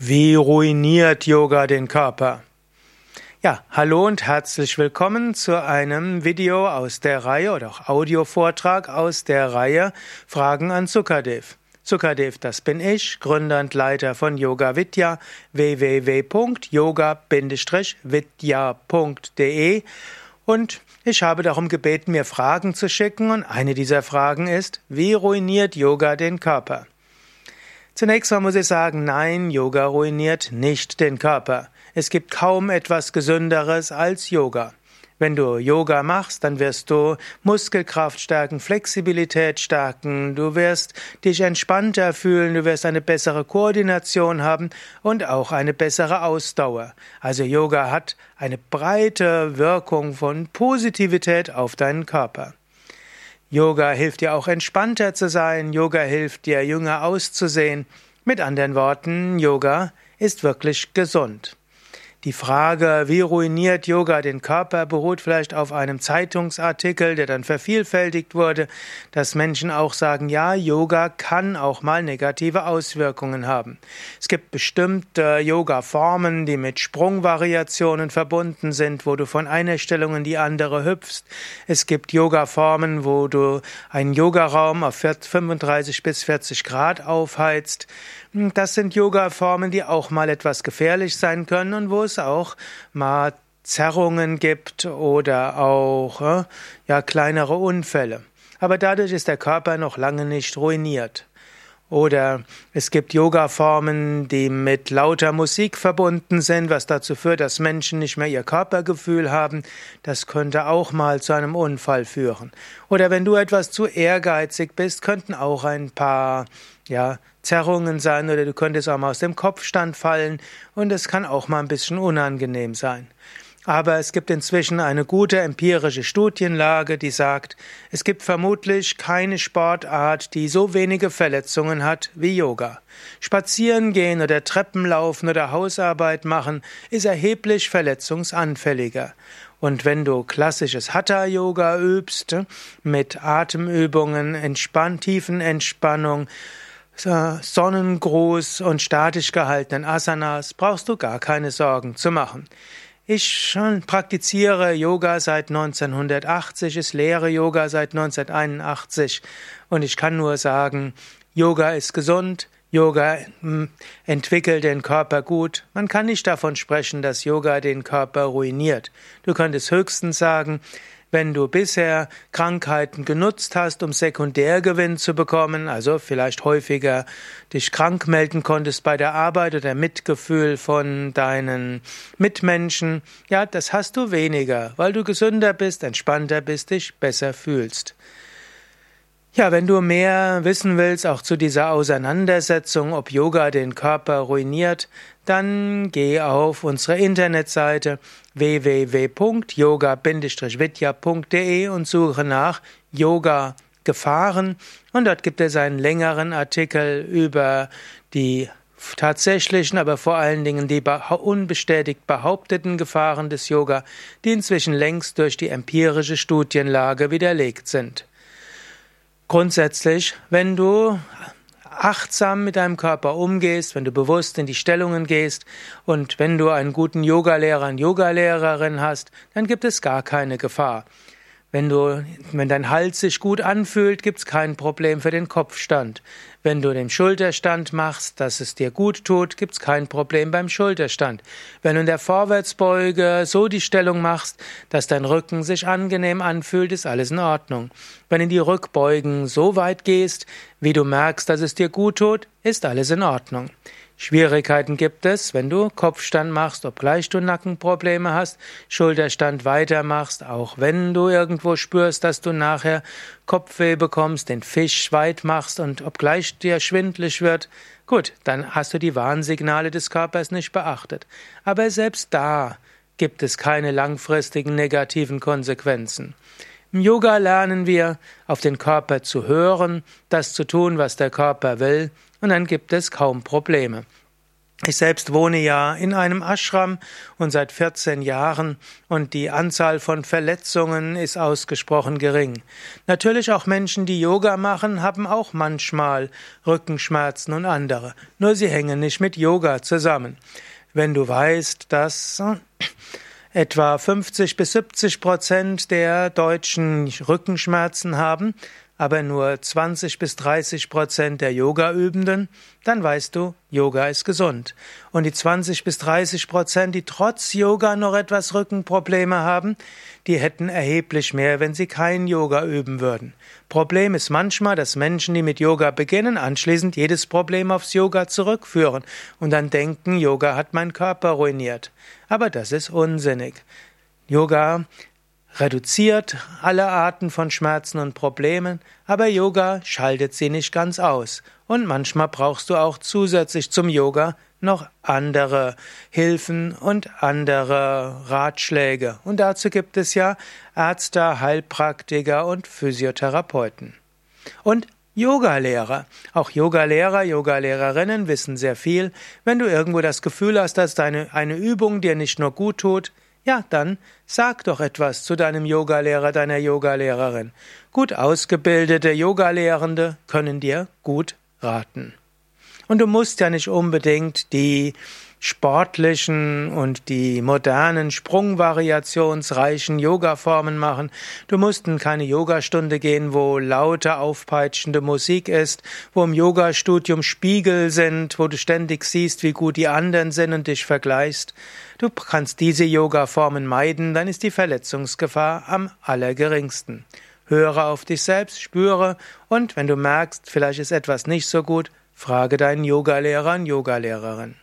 Wie ruiniert Yoga den Körper? Ja, hallo und herzlich willkommen zu einem Video aus der Reihe oder auch Audiovortrag aus der Reihe Fragen an Sukadev. Sukadev, das bin ich, Gründer und Leiter von Yoga Vidya, www.yoga-vidya.de und ich habe darum gebeten, mir Fragen zu schicken und eine dieser Fragen ist, wie ruiniert Yoga den Körper? Zunächst mal muss ich sagen, nein, Yoga ruiniert nicht den Körper. Es gibt kaum etwas Gesünderes als Yoga. Wenn du Yoga machst, dann wirst du Muskelkraft stärken, Flexibilität stärken, du wirst dich entspannter fühlen, du wirst eine bessere Koordination haben und auch eine bessere Ausdauer. Also Yoga hat eine breite Wirkung von Positivität auf deinen Körper. Yoga hilft dir auch entspannter zu sein, Yoga hilft dir jünger auszusehen. Mit anderen Worten, Yoga ist wirklich gesund. Die Frage, wie ruiniert Yoga den Körper, beruht vielleicht auf einem Zeitungsartikel, der dann vervielfältigt wurde, dass Menschen auch sagen, ja, Yoga kann auch mal negative Auswirkungen haben. Es gibt bestimmte Yoga-Formen, die mit Sprungvariationen verbunden sind, wo du von einer Stellung in die andere hüpfst. Es gibt Yoga-Formen, wo du einen Yogaraum auf 35 bis 40 Grad aufheizt. Das sind Yoga-Formen, die auch mal etwas gefährlich sein können und wo es auch mal Zerrungen gibt oder auch äh, ja kleinere Unfälle. Aber dadurch ist der Körper noch lange nicht ruiniert. Oder es gibt Yoga-Formen, die mit lauter Musik verbunden sind, was dazu führt, dass Menschen nicht mehr ihr Körpergefühl haben. Das könnte auch mal zu einem Unfall führen. Oder wenn du etwas zu ehrgeizig bist, könnten auch ein paar ja, Zerrungen sein oder du könntest auch mal aus dem Kopfstand fallen und es kann auch mal ein bisschen unangenehm sein. Aber es gibt inzwischen eine gute empirische Studienlage, die sagt, es gibt vermutlich keine Sportart, die so wenige Verletzungen hat wie Yoga. Spazieren gehen oder Treppen laufen oder Hausarbeit machen ist erheblich verletzungsanfälliger. Und wenn du klassisches Hatha-Yoga übst, mit Atemübungen, Entspann tiefen Entspannung, Sonnengruß und statisch gehaltenen Asanas brauchst du gar keine Sorgen zu machen. Ich schon praktiziere Yoga seit 1980, ich lehre Yoga seit 1981 und ich kann nur sagen, Yoga ist gesund, Yoga hm, entwickelt den Körper gut. Man kann nicht davon sprechen, dass Yoga den Körper ruiniert. Du könntest höchstens sagen, wenn du bisher Krankheiten genutzt hast, um Sekundärgewinn zu bekommen, also vielleicht häufiger dich krank melden konntest bei der Arbeit oder Mitgefühl von deinen Mitmenschen, ja, das hast du weniger, weil du gesünder bist, entspannter bist, dich besser fühlst. Ja, wenn du mehr wissen willst, auch zu dieser Auseinandersetzung, ob Yoga den Körper ruiniert, dann geh auf unsere Internetseite www.yoga-vidya.de und suche nach Yoga Gefahren und dort gibt es einen längeren Artikel über die tatsächlichen, aber vor allen Dingen die unbestätigt behaupteten Gefahren des Yoga, die inzwischen längst durch die empirische Studienlage widerlegt sind. Grundsätzlich, wenn du achtsam mit deinem Körper umgehst, wenn du bewusst in die Stellungen gehst und wenn du einen guten Yogalehrer, eine Yogalehrerin hast, dann gibt es gar keine Gefahr. Wenn du, wenn dein Hals sich gut anfühlt, gibt's kein Problem für den Kopfstand. Wenn du den Schulterstand machst, dass es dir gut tut, gibt's kein Problem beim Schulterstand. Wenn du in der Vorwärtsbeuge so die Stellung machst, dass dein Rücken sich angenehm anfühlt, ist alles in Ordnung. Wenn du in die Rückbeugen so weit gehst, wie du merkst, dass es dir gut tut, ist alles in Ordnung. Schwierigkeiten gibt es, wenn du Kopfstand machst, obgleich du Nackenprobleme hast, Schulterstand weitermachst, auch wenn du irgendwo spürst, dass du nachher Kopfweh bekommst, den Fisch weit machst und obgleich dir schwindlig wird, gut, dann hast du die Warnsignale des Körpers nicht beachtet. Aber selbst da gibt es keine langfristigen negativen Konsequenzen. Im Yoga lernen wir, auf den Körper zu hören, das zu tun, was der Körper will, und dann gibt es kaum Probleme. Ich selbst wohne ja in einem Ashram und seit 14 Jahren und die Anzahl von Verletzungen ist ausgesprochen gering. Natürlich auch Menschen, die Yoga machen, haben auch manchmal Rückenschmerzen und andere. Nur sie hängen nicht mit Yoga zusammen. Wenn du weißt, dass etwa 50 bis 70 Prozent der Deutschen Rückenschmerzen haben, aber nur 20 bis 30 Prozent der Yoga-Übenden, dann weißt du, Yoga ist gesund. Und die 20 bis 30 Prozent, die trotz Yoga noch etwas Rückenprobleme haben, die hätten erheblich mehr, wenn sie kein Yoga üben würden. Problem ist manchmal, dass Menschen, die mit Yoga beginnen, anschließend jedes Problem aufs Yoga zurückführen und dann denken, Yoga hat meinen Körper ruiniert. Aber das ist unsinnig. Yoga reduziert alle Arten von Schmerzen und Problemen, aber Yoga schaltet sie nicht ganz aus. Und manchmal brauchst du auch zusätzlich zum Yoga noch andere Hilfen und andere Ratschläge. Und dazu gibt es ja Ärzte, Heilpraktiker und Physiotherapeuten. Und Yogalehrer. Auch Yogalehrer, Yogalehrerinnen wissen sehr viel. Wenn du irgendwo das Gefühl hast, dass deine eine Übung dir nicht nur gut tut, ja, dann sag doch etwas zu deinem Yogalehrer, deiner Yogalehrerin. Gut ausgebildete Yogalehrende können dir gut raten. Und du musst ja nicht unbedingt die sportlichen und die modernen, sprungvariationsreichen Yoga-Formen machen. Du musst in keine Yogastunde gehen, wo laute, aufpeitschende Musik ist, wo im Yogastudium Spiegel sind, wo du ständig siehst, wie gut die anderen sind und dich vergleichst. Du kannst diese Yoga-Formen meiden, dann ist die Verletzungsgefahr am allergeringsten. Höre auf dich selbst, spüre und wenn du merkst, vielleicht ist etwas nicht so gut, frage deinen Yogalehrer und Yogalehrerin.